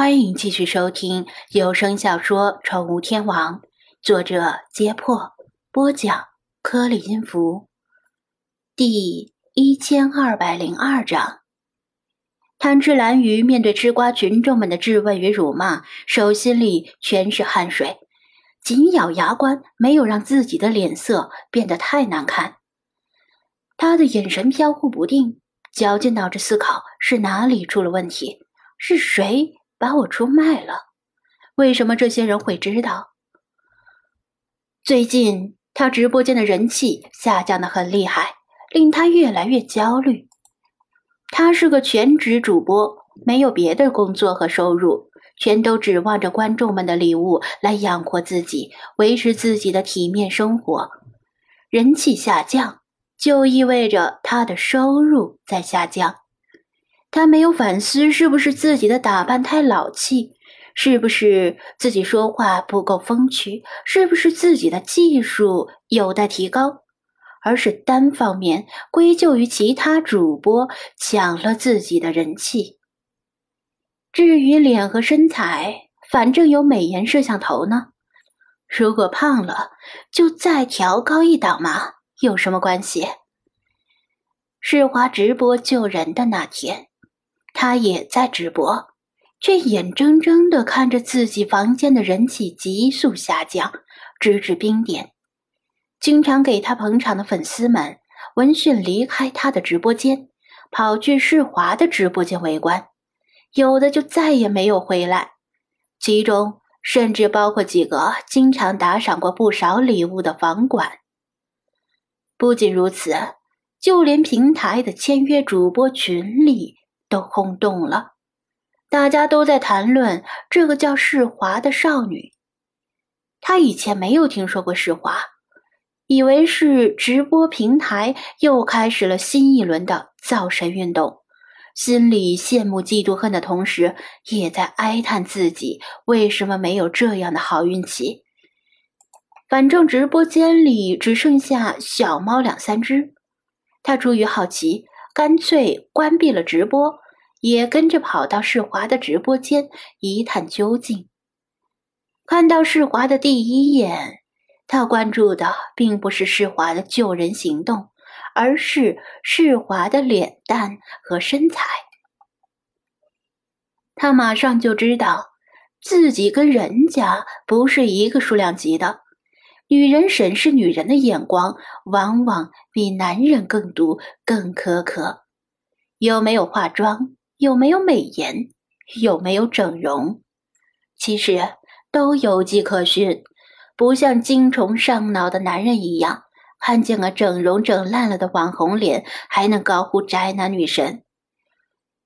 欢迎继续收听有声小说《宠物天王》，作者：揭破，播讲：颗粒音符，第一千二百零二章。贪吃蓝鱼面对吃瓜群众们的质问与辱骂，手心里全是汗水，紧咬牙关，没有让自己的脸色变得太难看。他的眼神飘忽不定，绞尽脑汁思考是哪里出了问题，是谁？把我出卖了，为什么这些人会知道？最近他直播间的人气下降的很厉害，令他越来越焦虑。他是个全职主播，没有别的工作和收入，全都指望着观众们的礼物来养活自己，维持自己的体面生活。人气下降，就意味着他的收入在下降。他没有反思，是不是自己的打扮太老气？是不是自己说话不够风趣？是不是自己的技术有待提高？而是单方面归咎于其他主播抢了自己的人气。至于脸和身材，反正有美颜摄像头呢。如果胖了，就再调高一档嘛，有什么关系？世华直播救人的那天。他也在直播，却眼睁睁地看着自己房间的人气急速下降，直至冰点。经常给他捧场的粉丝们闻讯离开他的直播间，跑去世华的直播间围观，有的就再也没有回来。其中甚至包括几个经常打赏过不少礼物的房管。不仅如此，就连平台的签约主播群里。都轰动了，大家都在谈论这个叫世华的少女。她以前没有听说过世华，以为是直播平台又开始了新一轮的造神运动，心里羡慕嫉妒恨的同时，也在哀叹自己为什么没有这样的好运气。反正直播间里只剩下小猫两三只，他出于好奇。干脆关闭了直播，也跟着跑到世华的直播间一探究竟。看到世华的第一眼，他关注的并不是世华的救人行动，而是世华的脸蛋和身材。他马上就知道自己跟人家不是一个数量级的。女人审视女人的眼光，往往比男人更毒、更苛刻。有没有化妆？有没有美颜？有没有整容？其实都有迹可循。不像精虫上脑的男人一样，看见个整容整烂了的网红脸，还能高呼宅男女神。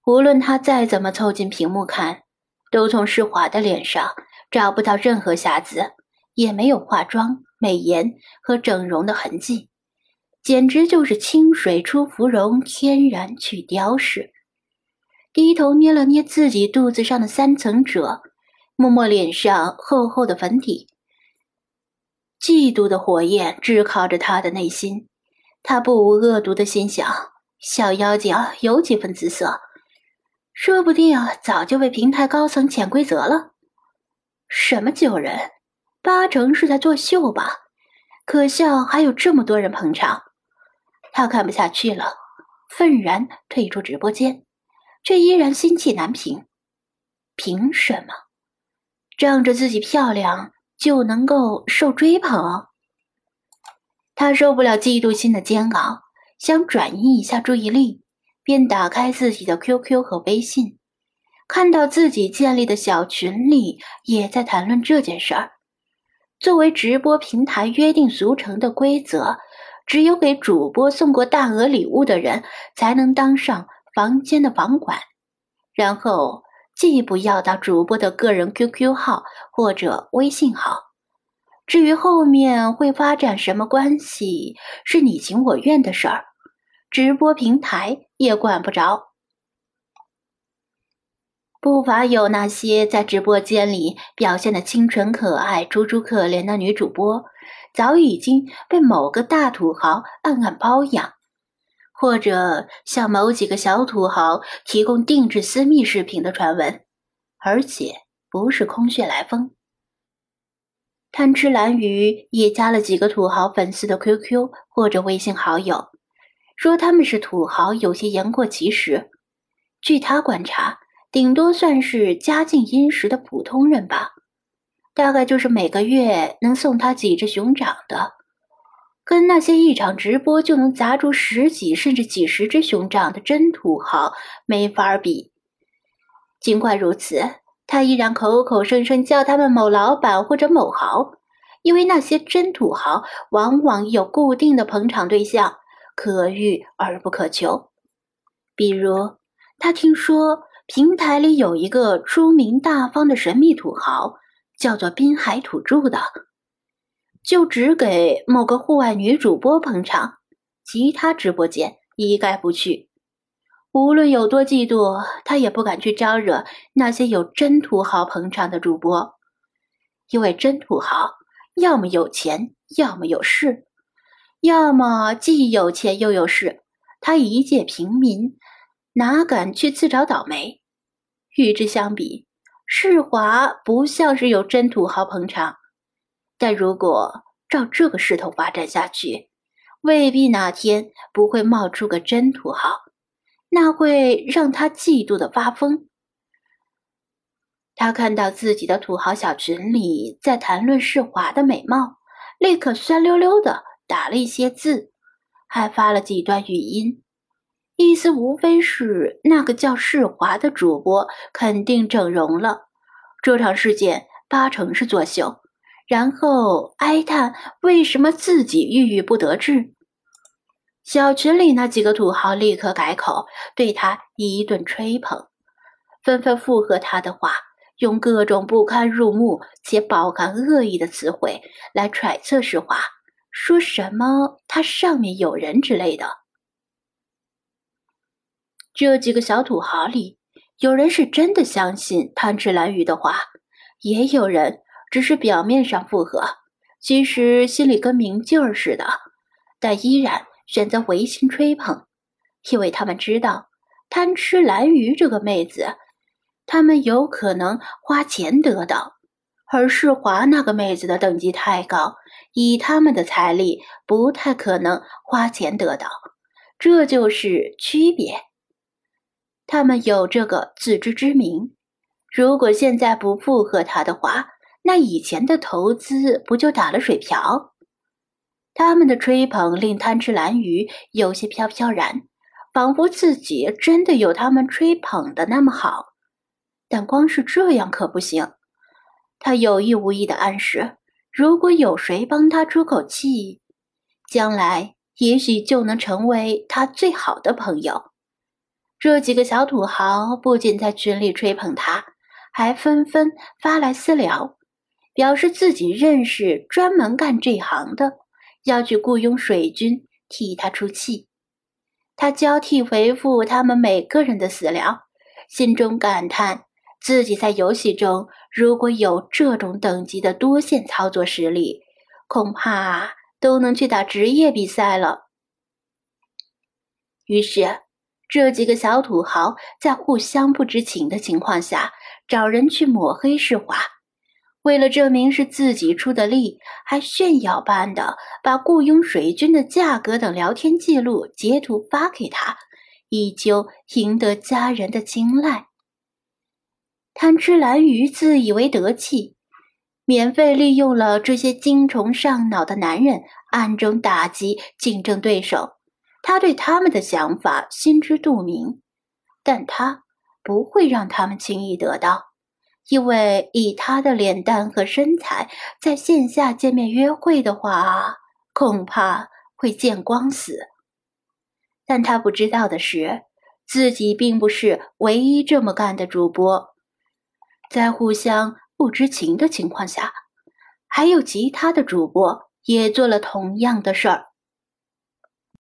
无论他再怎么凑近屏幕看，都从施华的脸上找不到任何瑕疵，也没有化妆。美颜和整容的痕迹，简直就是清水出芙蓉，天然去雕饰。低头捏了捏自己肚子上的三层褶，摸摸脸上厚厚的粉底。嫉妒的火焰炙烤着他的内心，他不无恶毒的心想：小妖精有几分姿色，说不定早就被平台高层潜规则了。什么救人？八成是在作秀吧，可笑还有这么多人捧场。他看不下去了，愤然退出直播间，却依然心气难平。凭什么，仗着自己漂亮就能够受追捧？他受不了嫉妒心的煎熬，想转移一下注意力，便打开自己的 QQ 和微信，看到自己建立的小群里也在谈论这件事儿。作为直播平台约定俗成的规则，只有给主播送过大额礼物的人才能当上房间的房管，然后进一步要到主播的个人 QQ 号或者微信号。至于后面会发展什么关系，是你情我愿的事儿，直播平台也管不着。不乏有那些在直播间里表现的清纯可爱、楚楚可怜的女主播，早已经被某个大土豪暗暗包养，或者向某几个小土豪提供定制私密视频的传闻。而且不是空穴来风。贪吃蓝鱼也加了几个土豪粉丝的 QQ 或者微信好友，说他们是土豪，有些言过其实。据他观察，顶多算是家境殷实的普通人吧，大概就是每个月能送他几只熊掌的，跟那些一场直播就能砸出十几甚至几十只熊掌的真土豪没法比。尽管如此。他依然口口声声叫他们某老板或者某豪，因为那些真土豪往往有固定的捧场对象，可遇而不可求。比如，他听说平台里有一个出名大方的神秘土豪，叫做滨海土著的，就只给某个户外女主播捧场，其他直播间一概不去。无论有多嫉妒，他也不敢去招惹那些有真土豪捧场的主播，因为真土豪要么有钱，要么有势，要么既有钱又有势。他一介平民，哪敢去自找倒霉？与之相比，世华不像是有真土豪捧场，但如果照这个势头发展下去，未必哪天不会冒出个真土豪。那会让他嫉妒的发疯。他看到自己的土豪小群里在谈论世华的美貌，立刻酸溜溜的打了一些字，还发了几段语音，意思无非是那个叫世华的主播肯定整容了，这场事件八成是作秀，然后哀叹为什么自己郁郁不得志。小群里那几个土豪立刻改口，对他一顿吹捧，纷纷附和他的话，用各种不堪入目且饱含恶意的词汇来揣测实话，说什么他上面有人之类的。这几个小土豪里，有人是真的相信贪吃蓝鱼的话，也有人只是表面上附和，其实心里跟明镜似的，但依然。选择违心吹捧，因为他们知道贪吃蓝鱼这个妹子，他们有可能花钱得到；而世华那个妹子的等级太高，以他们的财力不太可能花钱得到。这就是区别。他们有这个自知之明。如果现在不附和他的话，那以前的投资不就打了水漂？他们的吹捧令贪吃蓝鱼有些飘飘然，仿佛自己真的有他们吹捧的那么好。但光是这样可不行。他有意无意的暗示，如果有谁帮他出口气，将来也许就能成为他最好的朋友。这几个小土豪不仅在群里吹捧他，还纷纷发来私聊，表示自己认识专门干这行的。要去雇佣水军替他出气，他交替回复他们每个人的私聊，心中感叹自己在游戏中如果有这种等级的多线操作实力，恐怕都能去打职业比赛了。于是，这几个小土豪在互相不知情的情况下，找人去抹黑世华。为了证明是自己出的力，还炫耀般的把雇佣水军的价格等聊天记录截图发给他，以求赢得家人的青睐。贪吃蓝鱼自以为得气，免费利用了这些精虫上脑的男人，暗中打击竞争对手。他对他们的想法心知肚明，但他不会让他们轻易得到。因为以他的脸蛋和身材，在线下见面约会的话，恐怕会见光死。但他不知道的是，自己并不是唯一这么干的主播，在互相不知情的情况下，还有其他的主播也做了同样的事儿。